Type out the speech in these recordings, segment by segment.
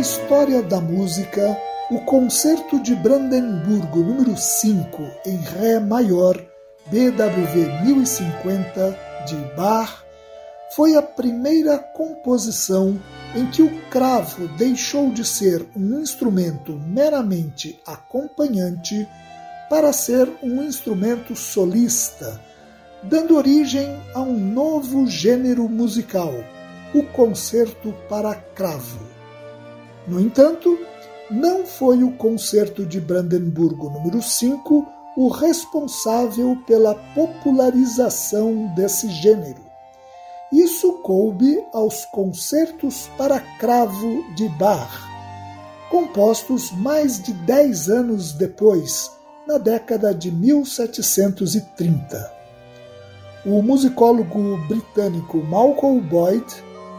História da música, o Concerto de Brandemburgo número 5 em Ré maior, BWV 1050 de Bach, foi a primeira composição em que o cravo deixou de ser um instrumento meramente acompanhante para ser um instrumento solista, dando origem a um novo gênero musical, o concerto para cravo. No entanto, não foi o Concerto de Brandemburgo número 5 o responsável pela popularização desse gênero. Isso coube aos concertos para cravo de Bach, compostos mais de dez anos depois, na década de 1730. O musicólogo britânico Malcolm Boyd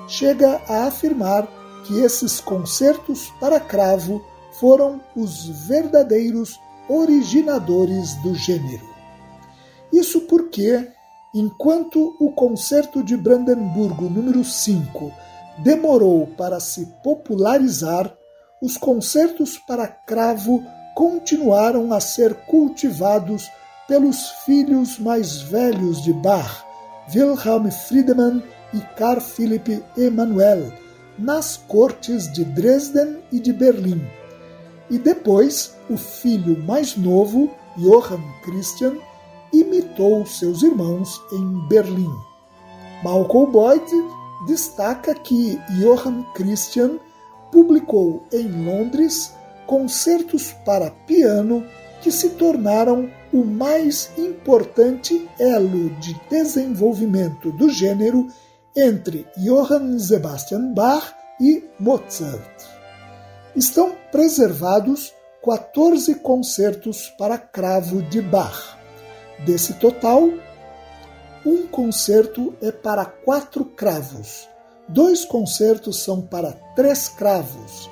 chega a afirmar que esses concertos para cravo foram os verdadeiros originadores do gênero. Isso porque, enquanto o Concerto de Brandemburgo número 5 demorou para se popularizar, os concertos para cravo continuaram a ser cultivados pelos filhos mais velhos de Bach, Wilhelm Friedemann e Carl Philipp Emanuel, nas cortes de Dresden e de Berlim. E depois, o filho mais novo, Johann Christian, imitou seus irmãos em Berlim. Malcolm Boyd destaca que Johann Christian publicou em Londres concertos para piano que se tornaram o mais importante elo de desenvolvimento do gênero entre Johann Sebastian Bach e Mozart. Estão preservados 14 concertos para cravo de Bach. Desse total, um concerto é para quatro cravos, dois concertos são para três cravos,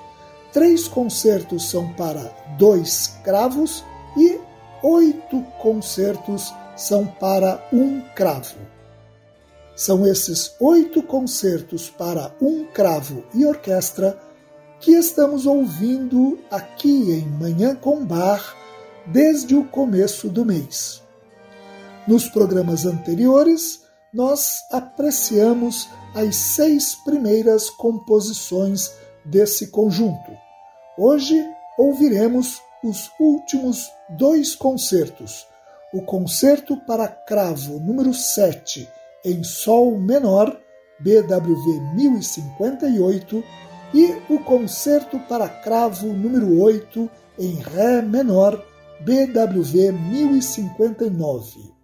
três concertos são para dois cravos e oito concertos são para um cravo. São esses oito concertos para um cravo e orquestra que estamos ouvindo aqui em Manhã com Bar desde o começo do mês. Nos programas anteriores, nós apreciamos as seis primeiras composições desse conjunto. Hoje ouviremos os últimos dois concertos: o Concerto para Cravo número 7 em Sol menor, BWV 1058, e o Concerto para Cravo número 8 em Ré menor, BWV 1059.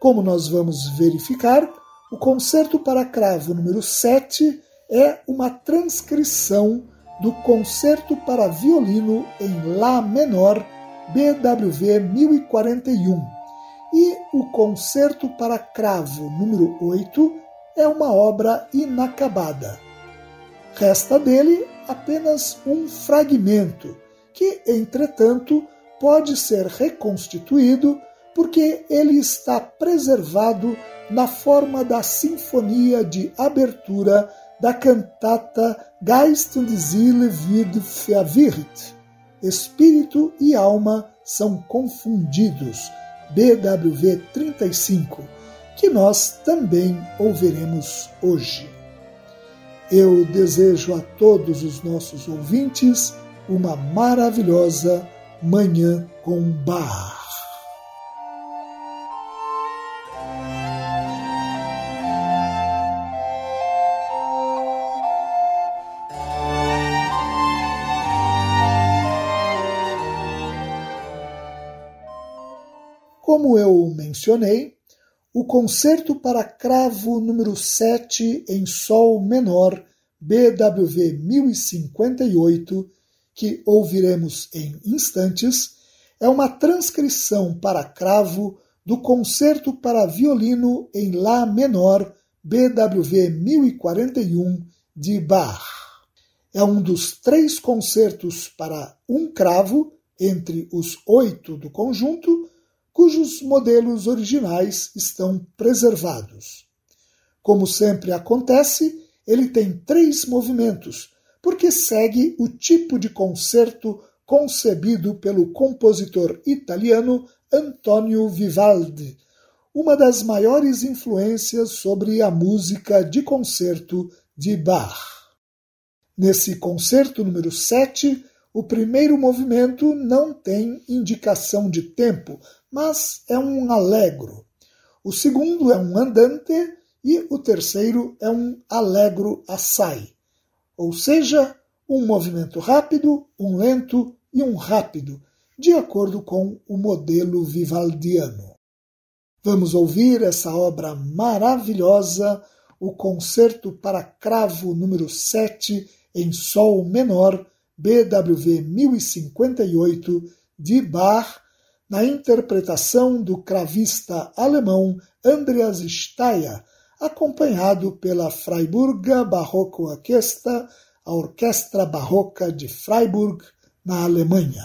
Como nós vamos verificar, o Concerto para Cravo número 7 é uma transcrição do Concerto para Violino em Lá Menor, BWV 1041, e o Concerto para Cravo número 8 é uma obra inacabada. Resta dele apenas um fragmento, que, entretanto, pode ser reconstituído porque ele está preservado na forma da sinfonia de abertura da cantata Geist und Seele wird verwirrt. Espírito e alma são confundidos. BWV 35, que nós também ouviremos hoje. Eu desejo a todos os nossos ouvintes uma maravilhosa Manhã com Bar. Como eu mencionei, o concerto para cravo número 7 em sol menor, BWV 1058, que ouviremos em instantes, é uma transcrição para cravo do concerto para violino em lá menor, BWV 1041 de Bach. É um dos três concertos para um cravo entre os oito do conjunto cujos modelos originais estão preservados. Como sempre acontece, ele tem três movimentos, porque segue o tipo de concerto concebido pelo compositor italiano Antonio Vivaldi, uma das maiores influências sobre a música de concerto de Bach. Nesse concerto número 7, o primeiro movimento não tem indicação de tempo, mas é um allegro. O segundo é um andante e o terceiro é um allegro assai, ou seja, um movimento rápido, um lento e um rápido, de acordo com o modelo vivaldiano. Vamos ouvir essa obra maravilhosa, o Concerto para Cravo número 7 em Sol menor, BWV 1058, de Bach, na interpretação do cravista alemão Andreas Steyer, acompanhado pela Freiburger Barroco Orquestra, a Orquestra Barroca de Freiburg, na Alemanha.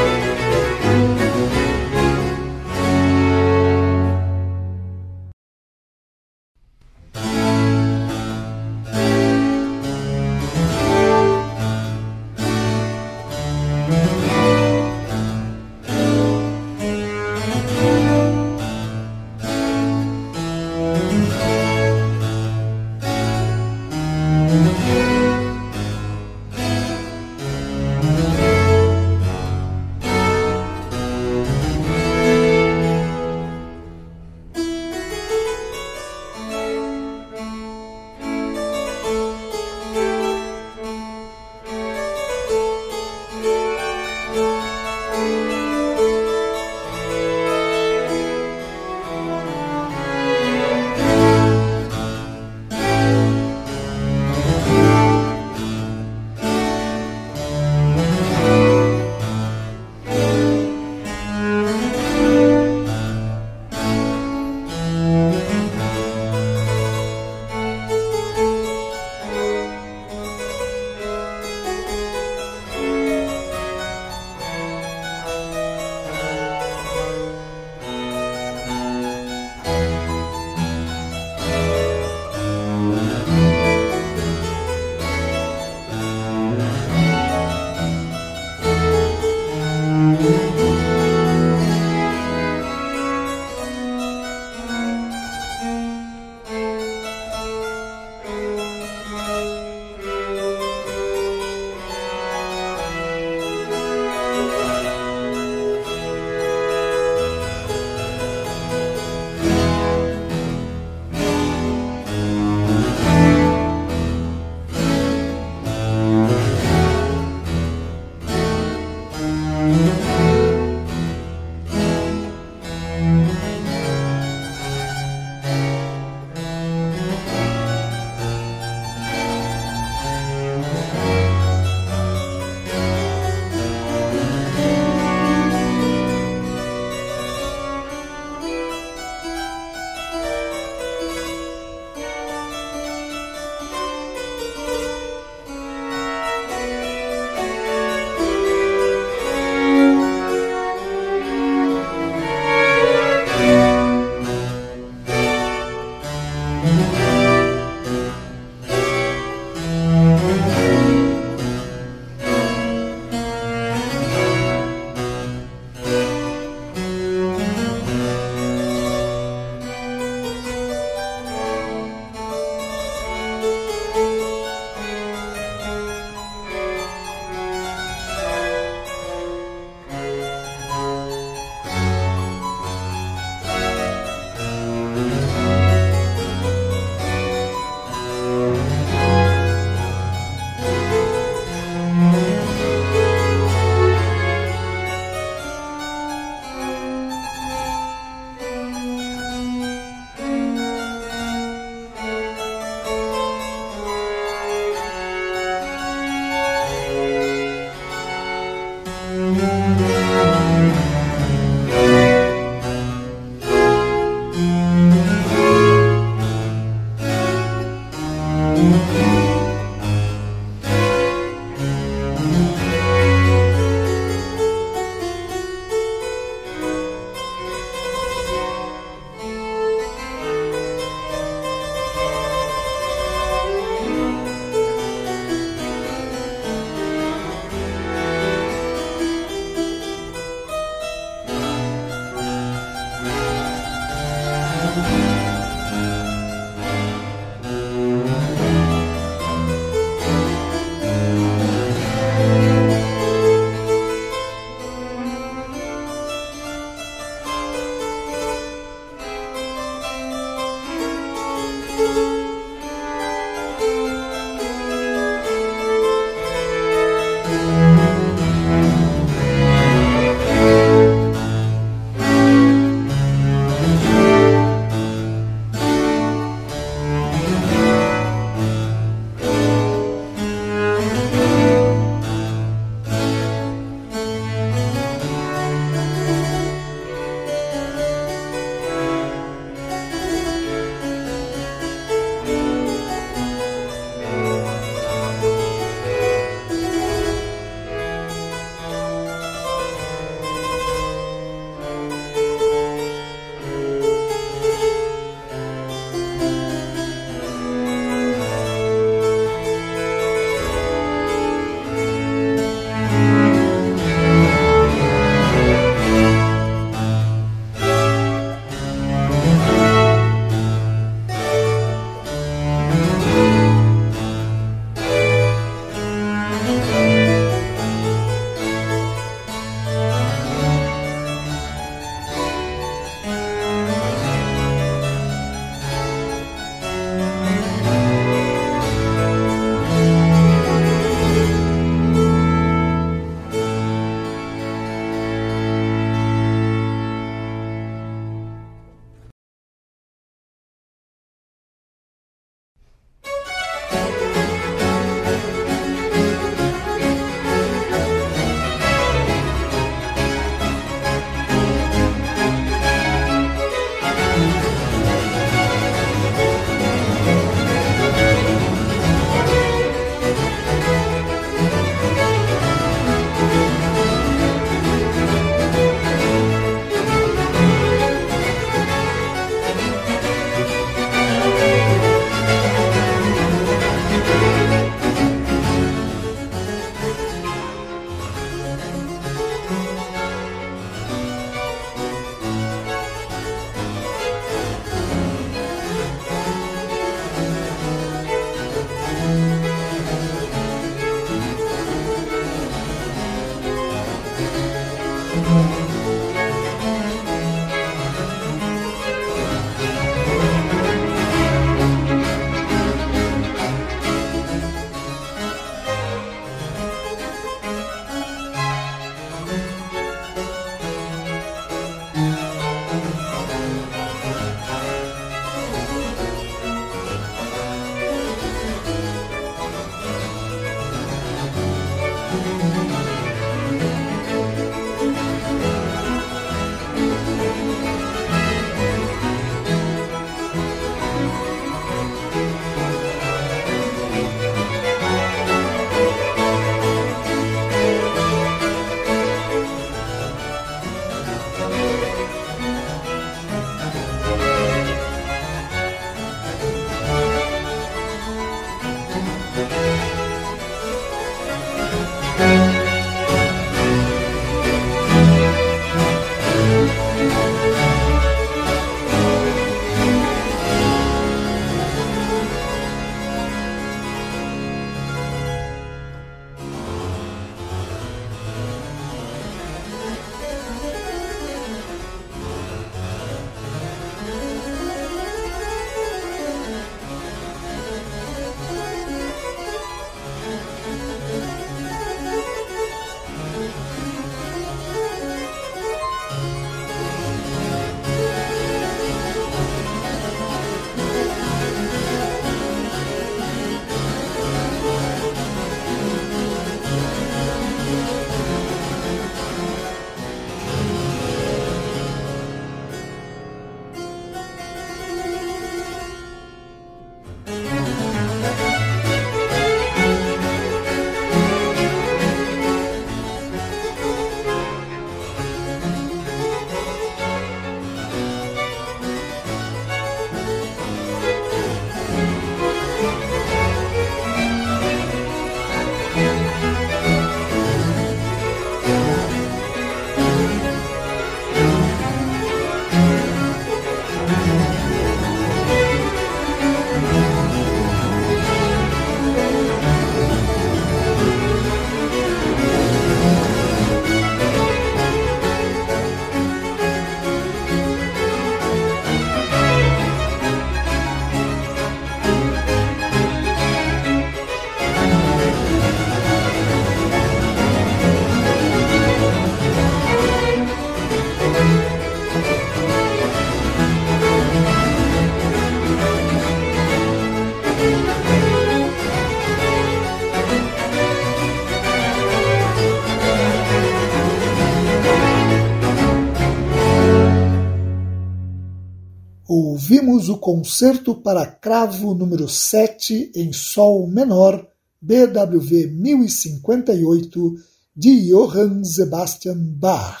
Ouvimos o concerto para cravo número 7 em Sol menor, BWV 1058, de Johann Sebastian Bach.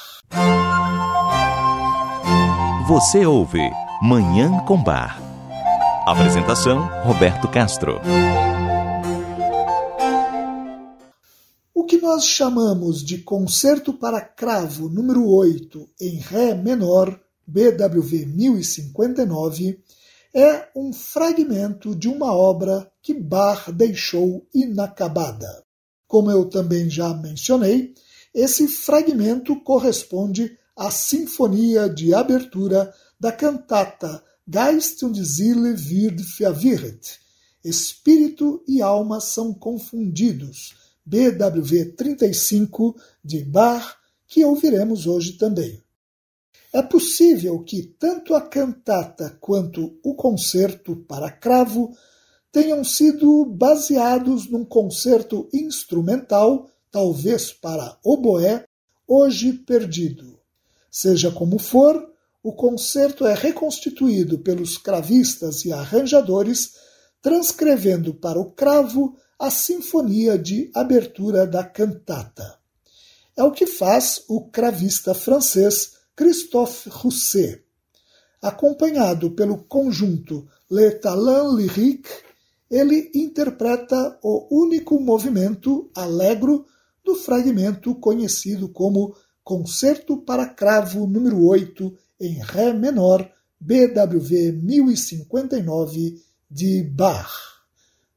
Você ouve Manhã com Bar. Apresentação: Roberto Castro. O que nós chamamos de concerto para cravo número 8 em Ré menor, BWV 1059, é um fragmento de uma obra que Bach deixou inacabada. Como eu também já mencionei, esse fragmento corresponde à sinfonia de abertura da cantata Geist und Seele wird verwirrt. Espírito e alma são confundidos. BWV 35 de Bach, que ouviremos hoje também. É possível que tanto a cantata quanto o concerto para cravo tenham sido baseados num concerto instrumental, talvez para oboé, hoje perdido. Seja como for, o concerto é reconstituído pelos cravistas e arranjadores, transcrevendo para o cravo a sinfonia de abertura da cantata. É o que faz o cravista francês Christophe Rousset. Acompanhado pelo conjunto Le Talent Lyrique, ele interpreta o único movimento alegro do fragmento conhecido como Concerto para Cravo número 8 em Ré menor, BWV 1059 de Bach.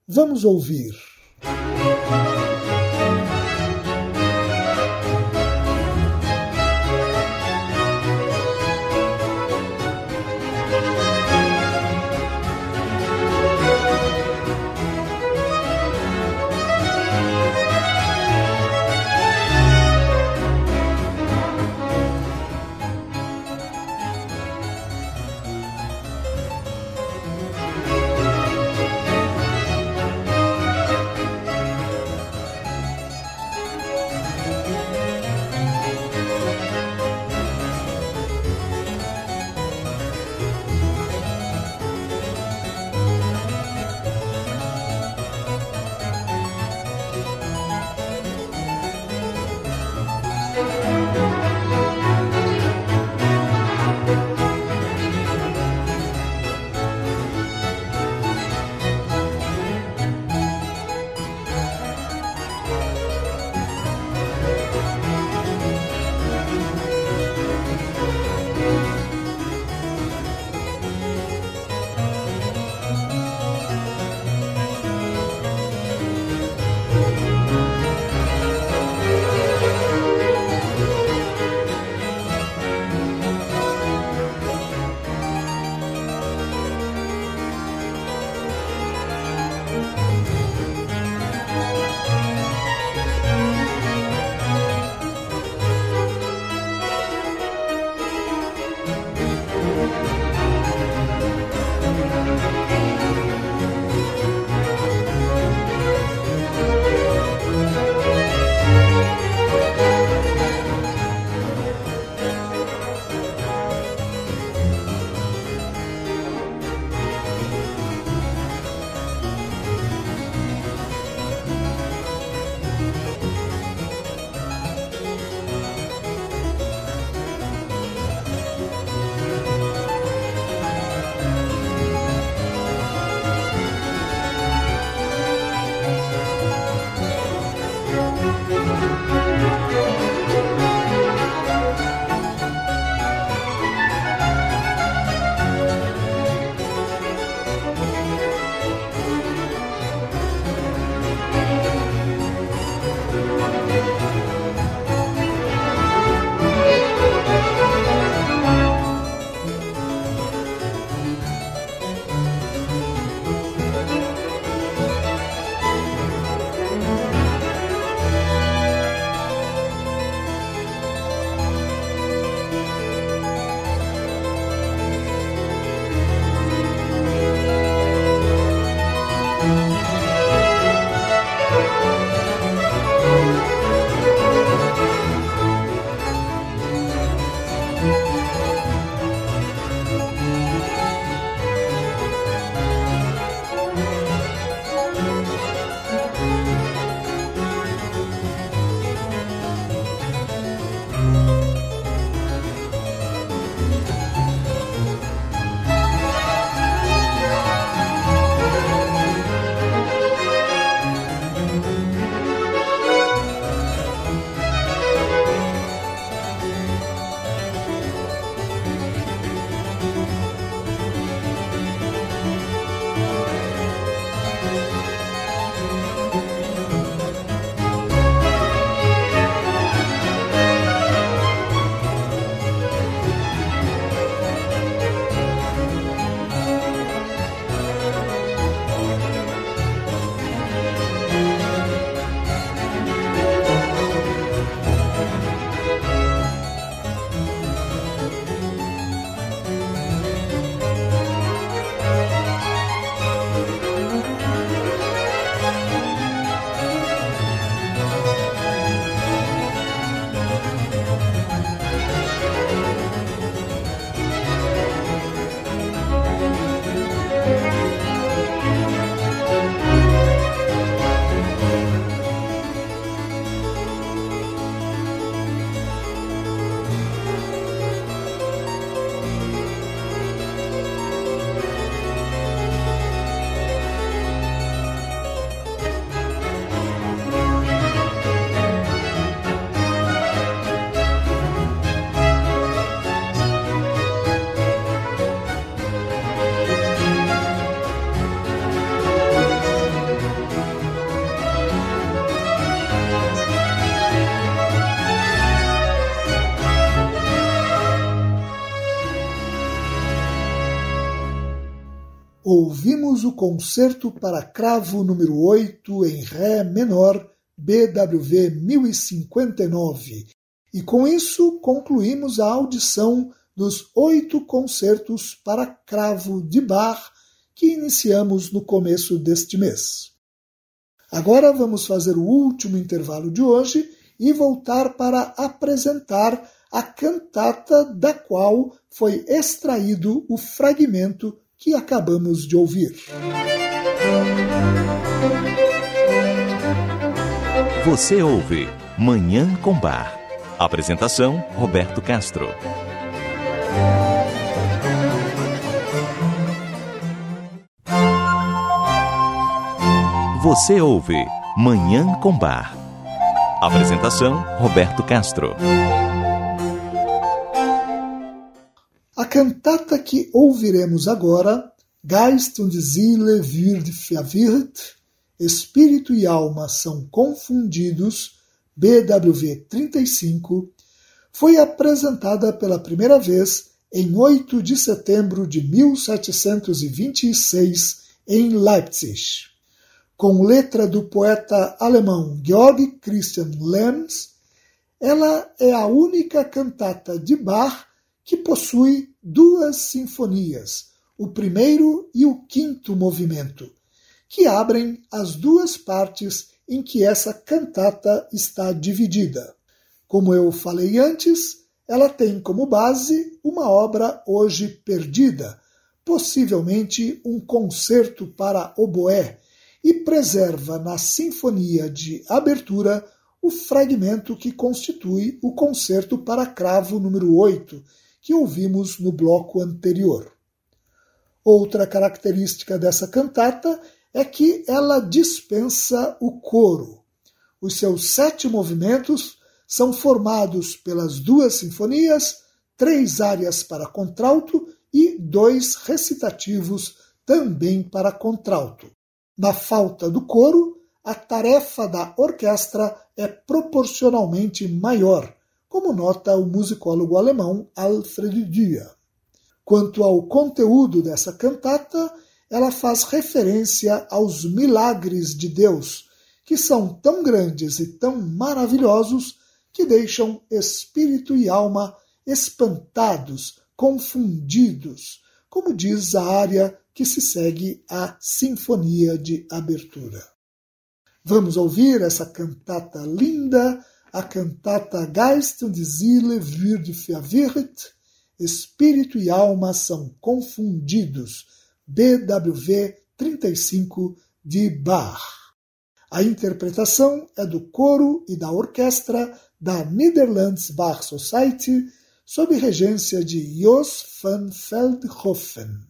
Vamos ouvir. Ouvimos o concerto para cravo número 8 em Ré menor, BWV 1059, e com isso concluímos a audição dos oito concertos para cravo de Bach que iniciamos no começo deste mês. Agora vamos fazer o último intervalo de hoje e voltar para apresentar a cantata da qual foi extraído o fragmento que acabamos de ouvir. Você ouve Manhã com Bar. Apresentação: Roberto Castro. Você ouve Manhã com Bar. Apresentação: Roberto Castro. A cantata que ouviremos agora, Geist und Seele wird verwirrt, Espírito e alma são confundidos, BWV 35, foi apresentada pela primeira vez em 8 de setembro de 1726 em Leipzig. Com letra do poeta alemão Georg Christian Lenz, ela é a única cantata de Bach que possui duas sinfonias, o primeiro e o quinto movimento, que abrem as duas partes em que essa cantata está dividida. Como eu falei antes, ela tem como base uma obra hoje perdida, possivelmente um concerto para oboé, e preserva na sinfonia de abertura o fragmento que constitui o concerto para cravo número 8, que ouvimos no bloco anterior. Outra característica dessa cantata é que ela dispensa o coro. Os seus sete movimentos são formados pelas duas sinfonias, três áreas para contralto e dois recitativos também para contralto. Na falta do coro, a tarefa da orquestra é proporcionalmente maior, como nota o musicólogo alemão Alfred Dürer. Quanto ao conteúdo dessa cantata, ela faz referência aos milagres de Deus, que são tão grandes e tão maravilhosos que deixam espírito e alma espantados, confundidos, como diz a área que se segue à Sinfonia de Abertura. Vamos ouvir essa cantata linda a cantata Geist und Seele wird verwirrt, Espírito e alma são confundidos, BWV 35 de Bach. A interpretação é do coro e da orquestra da Netherlands Bach Society, sob regência de Jos van Veldhoven.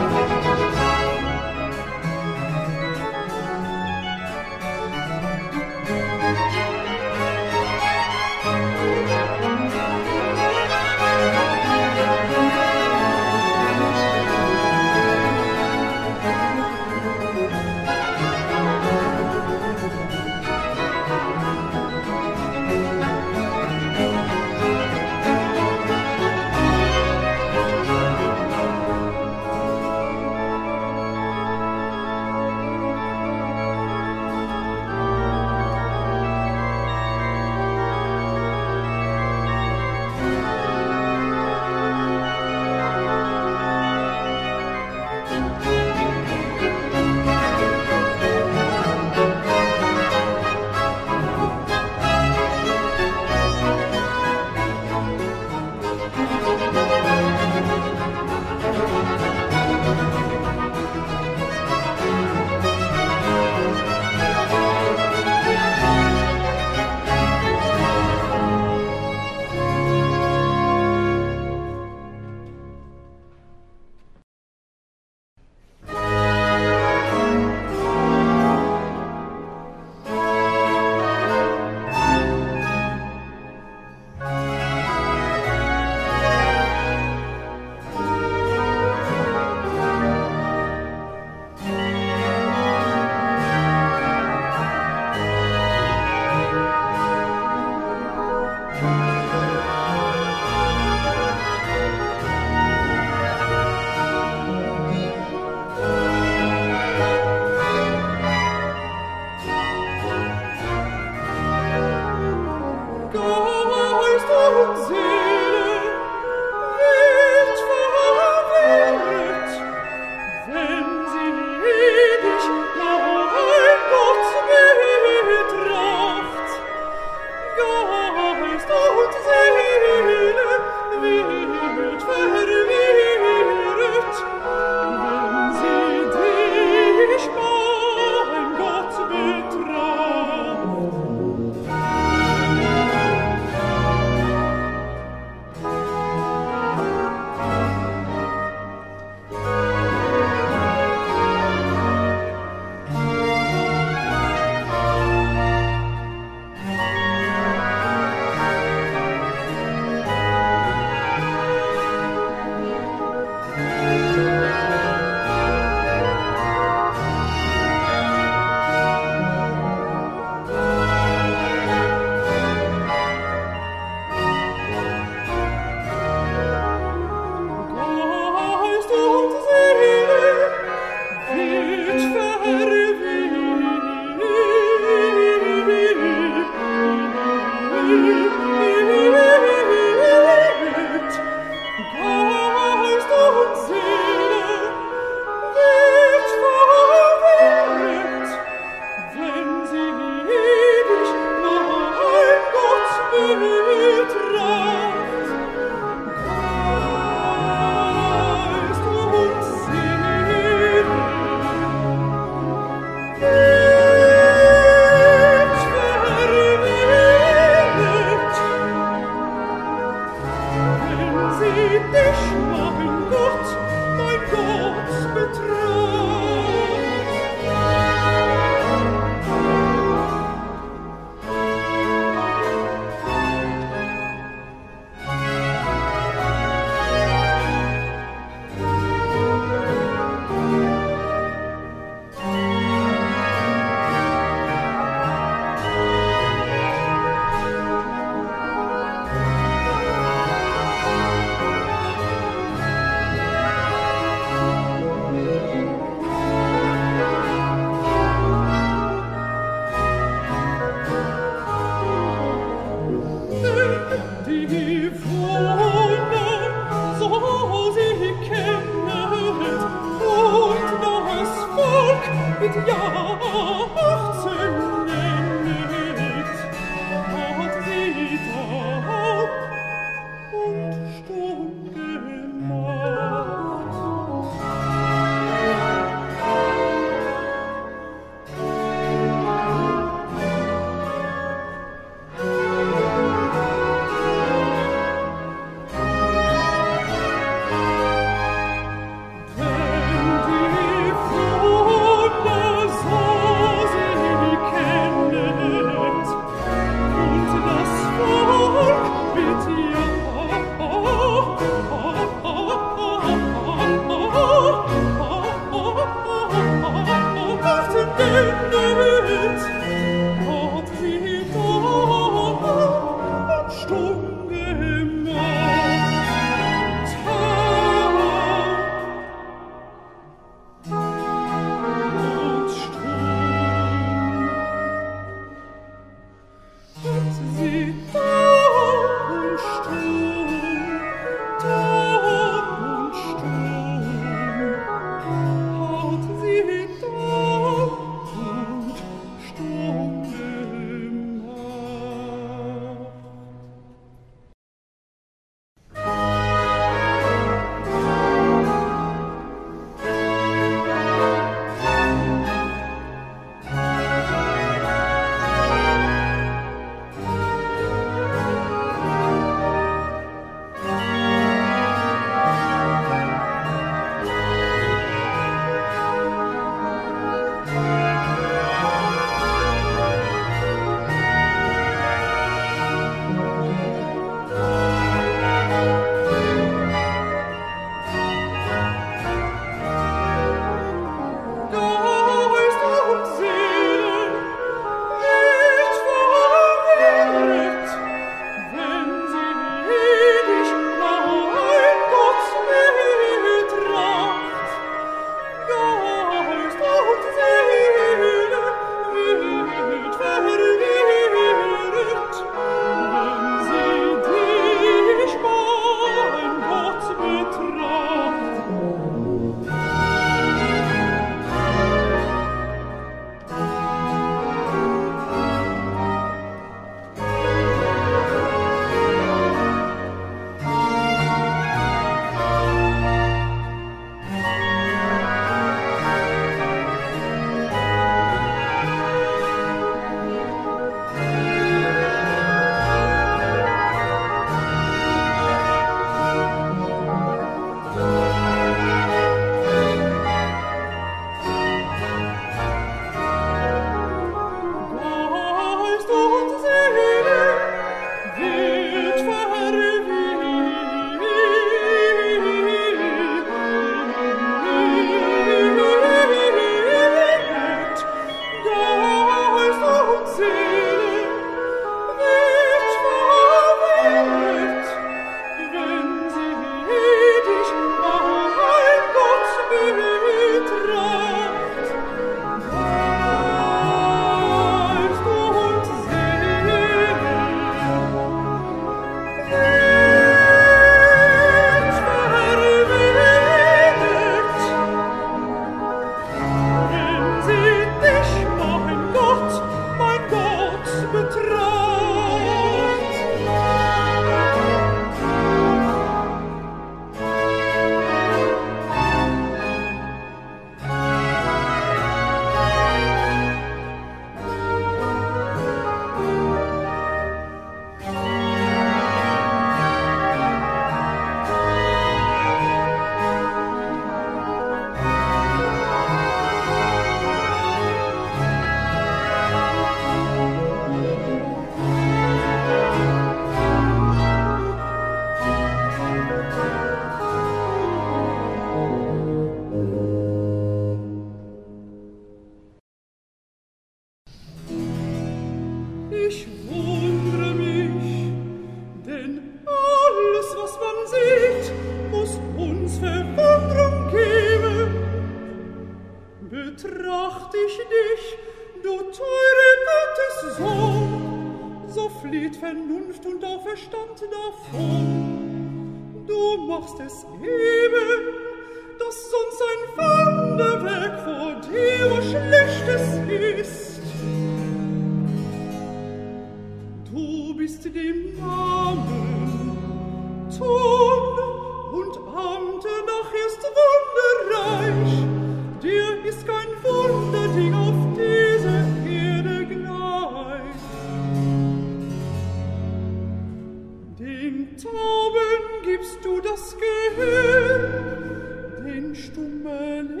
Tauben gibst du das Gehirn, den Stummen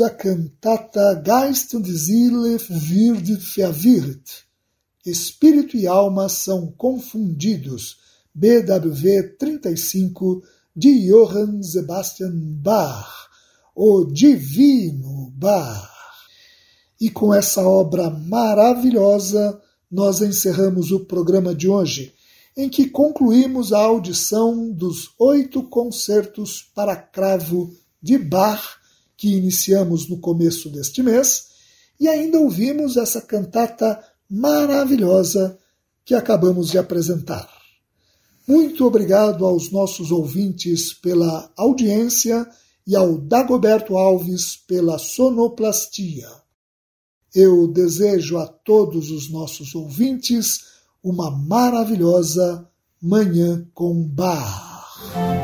A cantata Geist und Seele wird verwirrt. Espírito e alma são confundidos. BWV 35 de Johann Sebastian Bach, o Divino Bach. E com essa obra maravilhosa, nós encerramos o programa de hoje, em que concluímos a audição dos oito concertos para cravo de Bach que iniciamos no começo deste mês, e ainda ouvimos essa cantata maravilhosa que acabamos de apresentar. Muito obrigado aos nossos ouvintes pela audiência e ao Dagoberto Alves pela sonoplastia. Eu desejo a todos os nossos ouvintes uma maravilhosa Manhã com Bar.